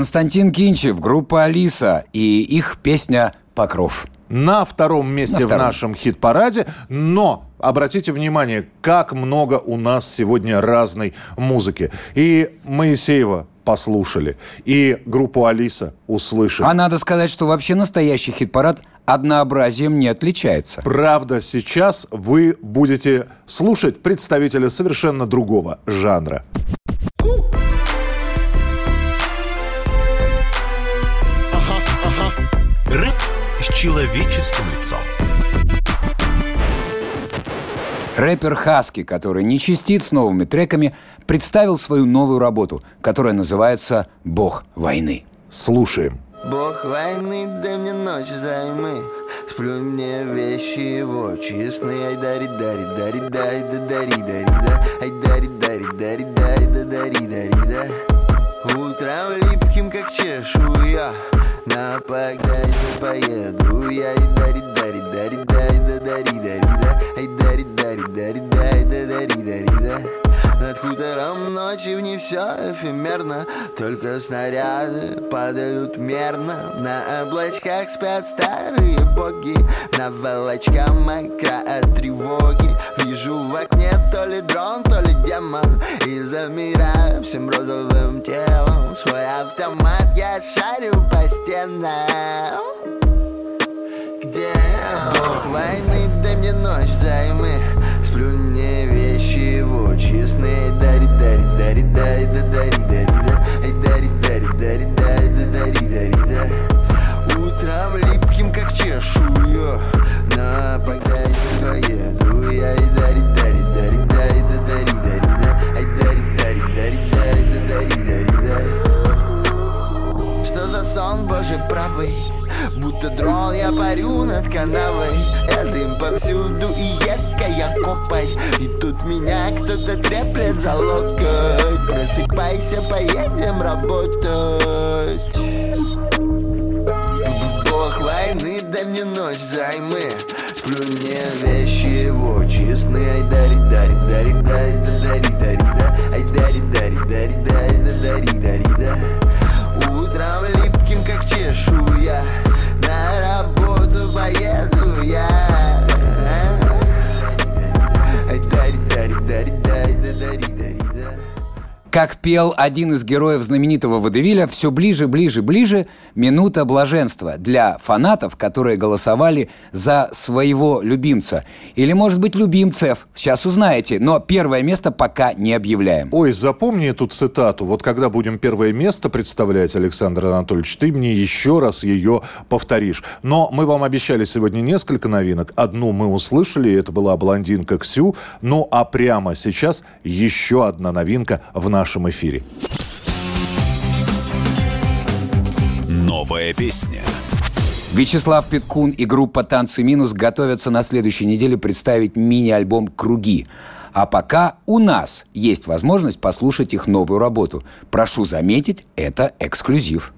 B: Константин Кинчев, группа «Алиса» и их песня «Покров».
A: На втором месте
B: На
A: в
B: втором.
A: нашем хит-параде. Но обратите внимание, как много у нас сегодня разной музыки. И Моисеева послушали, и группу Алиса услышали.
B: А надо сказать, что вообще настоящий хит-парад однообразием не отличается.
A: Правда, сейчас вы будете слушать представителя совершенно другого жанра.
C: Человеческим лицом.
B: Рэпер Хаски, который не чистит с новыми треками, представил свою новую работу, которая называется «Бог войны».
A: Слушаем.
P: Бог войны, дай мне ночь займы Сплюнь мне вещи его честные Ай дари, дари, дари, дай, да дари, дари, да Ай дари, дари, дари, дай, да дари, дари, да Утром липким, как чешуя На погрязи поеду я и дари, дари, дари, дай, да, дари, дари, да. Ай, дари, дари, дари, дай, да, дари, дари, да над хутором ночи в ней все эфемерно. Только снаряды падают мерно. На облачках спят старые боги. На волочка мокра от тревоги. Вижу в окне то ли дрон, то ли демон. И замираю всем розовым телом. Свой автомат я шарю по стенам. Где Бог войны, дай мне ночь взаймы. Сплю мне вещи его честные Дари, дари, дари,
B: пел один из героев знаменитого Водевиля, все ближе, ближе, ближе минута блаженства для фанатов, которые голосовали за своего любимца. Или, может быть, любимцев. Сейчас узнаете, но первое место пока не объявляем.
A: Ой, запомни эту цитату. Вот когда будем первое место представлять, Александр Анатольевич, ты мне еще раз ее повторишь. Но мы вам обещали сегодня несколько новинок. Одну мы услышали, это была блондинка Ксю. Ну а прямо сейчас еще одна новинка в нашем эфире.
C: Новая песня.
B: Вячеслав Питкун и группа «Танцы минус» готовятся на следующей неделе представить мини-альбом «Круги». А пока у нас есть возможность послушать их новую работу. Прошу заметить, это эксклюзив.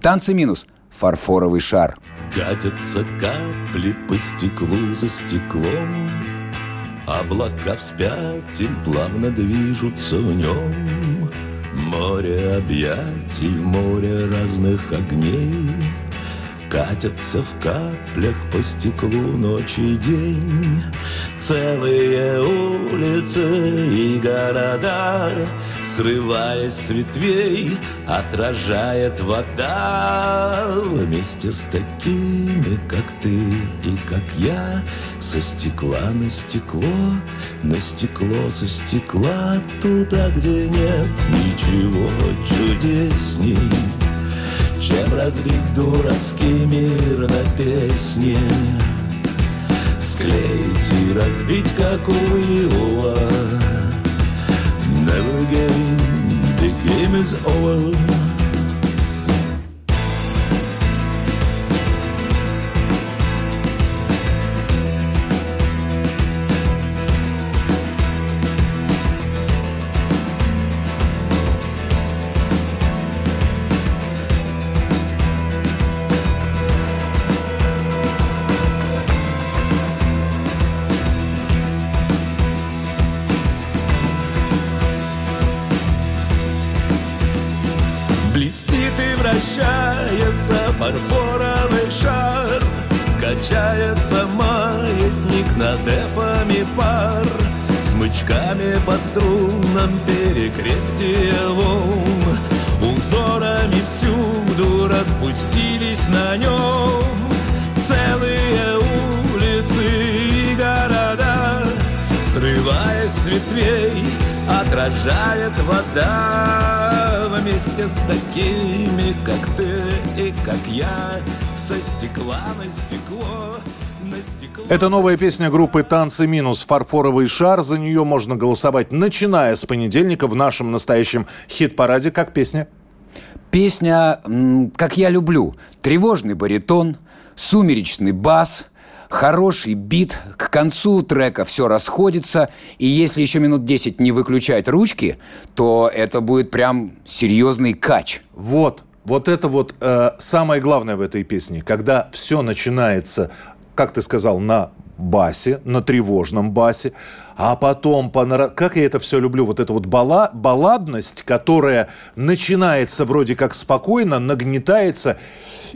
B: «Танцы минус» – «Фарфоровый шар».
Q: Катятся капли по стеклу за стеклом Облака вспять плавно движутся в нем. Море объятий в море разных огней. Катятся в каплях по стеклу ночь и день. Целые улицы и города Срываясь с ветвей, отражает вода Вместе с такими, как ты и как я. Со стекла на стекло, на стекло со стекла Туда, где нет ничего чудесней. Чем разбить дурацкий мир на песне? Склеить и разбить, как у Иова Never again, the game is over по струнам перекрестие волн. Узорами всюду распустились на нем Целые улицы и города. Срываясь с ветвей, отражает вода Вместе с такими, как ты и как я Со стекла на стекло
A: Это новая песня группы «Танцы минус. Фарфоровый шар». За нее можно голосовать, начиная с понедельника в нашем настоящем хит-параде. Как песня?
B: Песня, как я люблю, тревожный баритон, сумеречный бас, хороший бит, к концу трека все расходится, и если еще минут 10 не выключать ручки, то это будет прям серьезный кач.
A: Вот, вот это вот э, самое главное в этой песне, когда все начинается, как ты сказал, на басе, на тревожном басе, а потом, по нара- как я это все люблю, вот эта вот бала- балладность, которая начинается вроде как спокойно, нагнетается.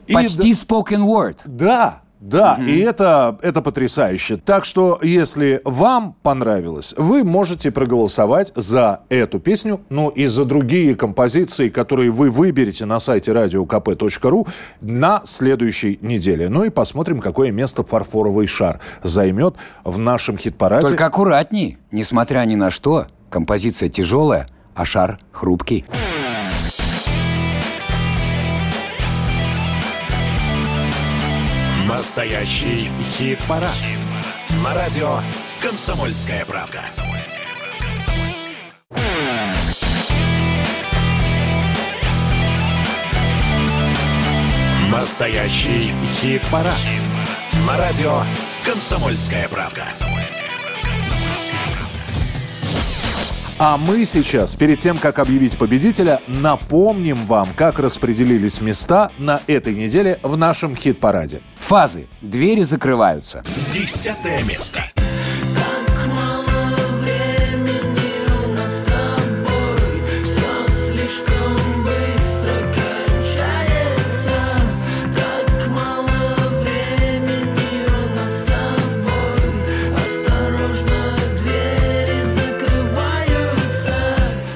A: и
B: Почти
A: да-
B: spoken word.
A: Да, да, и это, это потрясающе. Так что, если вам понравилось, вы можете проголосовать за эту песню, ну и за другие композиции, которые вы выберете на сайте radiokp.ru на следующей неделе. Ну и посмотрим, какое место «Фарфоровый шар» займет в нашем хит-параде.
B: Только аккуратней. Несмотря ни на что, композиция тяжелая, а шар хрупкий.
C: Настоящий хит-парад. На радио «Комсомольская правда». Настоящий хит-парад. На радио «Комсомольская правда».
A: А мы сейчас, перед тем, как объявить победителя, напомним вам, как распределились места на этой неделе в нашем хит-параде.
B: Фазы. Двери закрываются.
C: Десятое место.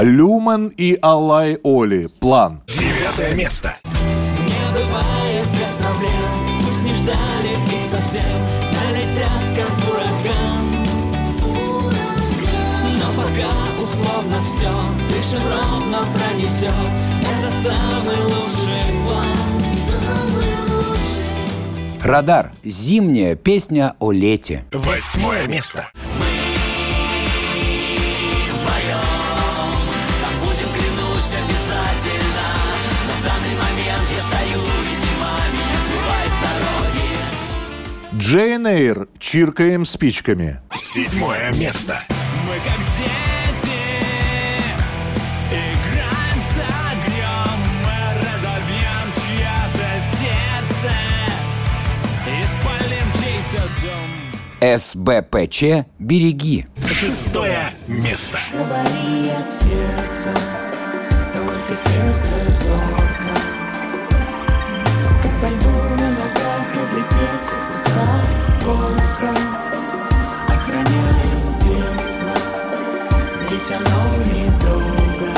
A: Люман и Алай Оли. План.
C: Девятое место.
J: Не бывает без проблем Пусть не ждали их совсем Налетят как ураган Но пока условно все Лишь ровно пронесет Это самый лучший план Самый лучший
B: Радар. Зимняя песня о лете.
C: Восьмое место.
A: Джейн Эйр. Чиркаем спичками.
C: Седьмое место.
J: Мы как дети Играем с огнем Мы разорвем чье-то сердце И спалим чей-то дом
B: СБПЧ «Береги».
C: Шестое место.
J: Говори от сердца Только сердце зорко
R: Как по льду на ногах разлететься в кустах волка Охраняет детство, ведь оно недолго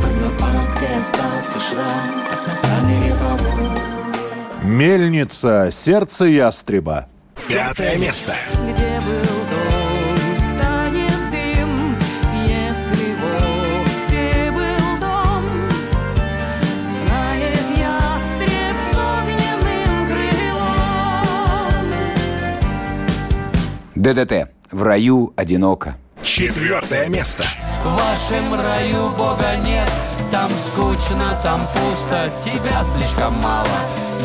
R: Под лопаткой остался шрам от на по Волге
A: Мельница. Сердце ястреба.
C: Пятое место.
J: Где был дом,
B: ДДТ. В раю одиноко.
C: Четвертое место.
J: В вашем раю Бога нет Там скучно, там пусто Тебя слишком мало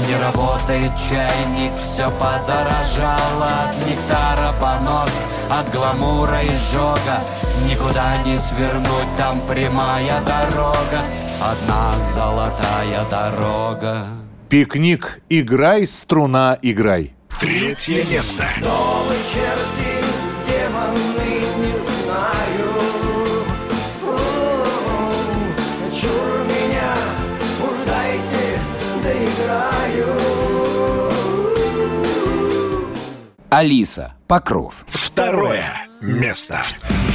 J: Не работает чайник Все подорожало От нектара понос От гламура изжога Никуда не свернуть Там прямая дорога Одна золотая дорога
A: Пикник. Играй, струна, играй.
C: Третье место.
L: Новые черты, демоны, не знаю Чур меня, уж дайте, доиграю
B: Алиса. Покров.
C: Второе место.
O: Небу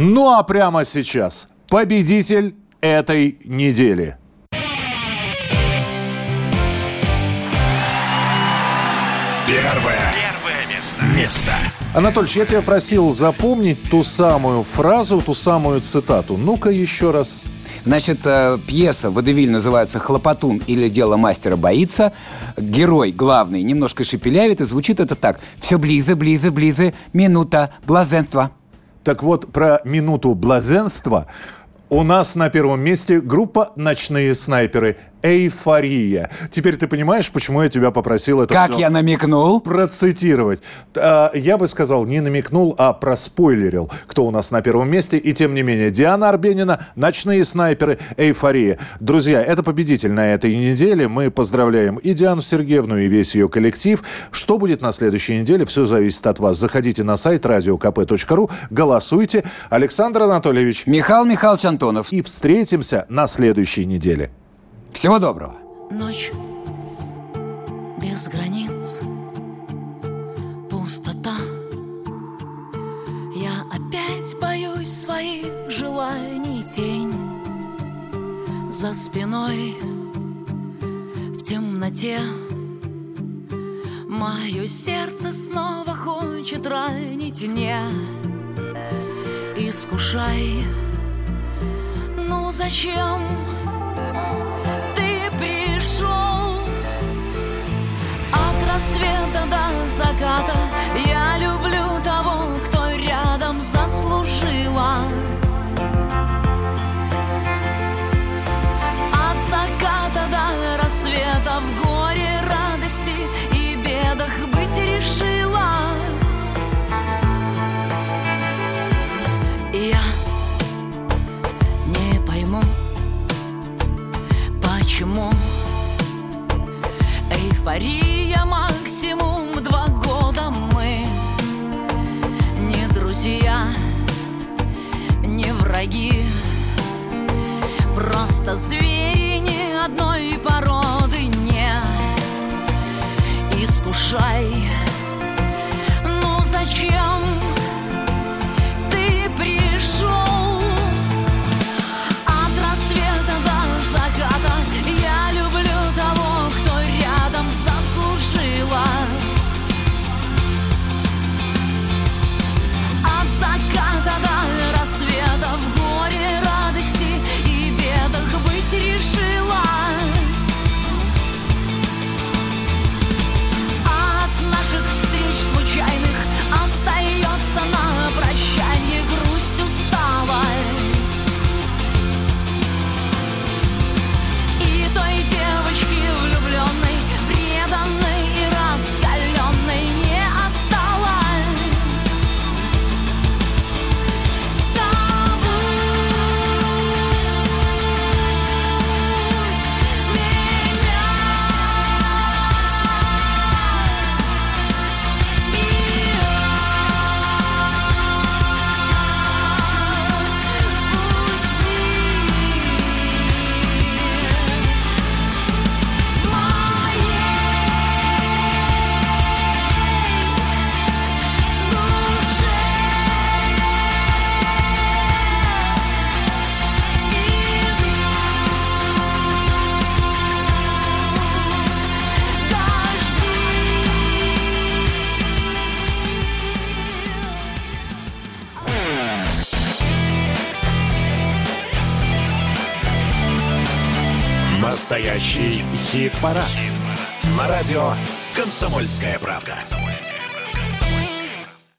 A: Ну а прямо сейчас победитель этой недели.
C: Первое. Первое место. Место.
A: Анатольевич, я тебя просил запомнить ту самую фразу, ту самую цитату. Ну-ка еще раз.
B: Значит, э, пьеса «Водевиль» называется «Хлопотун» или «Дело мастера боится». Герой главный немножко шепелявит, и звучит это так. «Все ближе, ближе, ближе, минута блаженства».
A: Так вот, про минуту блаженства У нас на первом месте группа «Ночные снайперы». Эйфория. Теперь ты понимаешь, почему я тебя попросил это
B: Как я намекнул?
A: процитировать. А, Я бы сказал, не намекнул, а проспойлерил, кто у нас на первом месте. И тем не менее, Диана Арбенина, «Ночные снайперы», «Эйфория». Друзья, это победитель на этой неделе. Мы поздравляем и Диану Сергеевну, и весь ее коллектив. Что будет на следующей неделе, все зависит от вас. Заходите на сайт radiokp.ru, голосуйте. Александр Анатольевич.
B: Михаил Михайлович Антонов.
A: И встретимся на следующей неделе.
B: Всего доброго.
H: Ночь без границ, пустота. Я опять боюсь своих желаний тень за спиной в темноте. Мое сердце снова хочет ранить, не искушай. Ну зачем? Рассвета до заката. Я люблю того, кто рядом заслужила. От заката до рассвета В горе, радости и бедах быть решила. Я не пойму Почему эйфория враги, просто звери ни одной породы не искушай. Ну зачем
C: хит-парад. На радио «Комсомольская правда».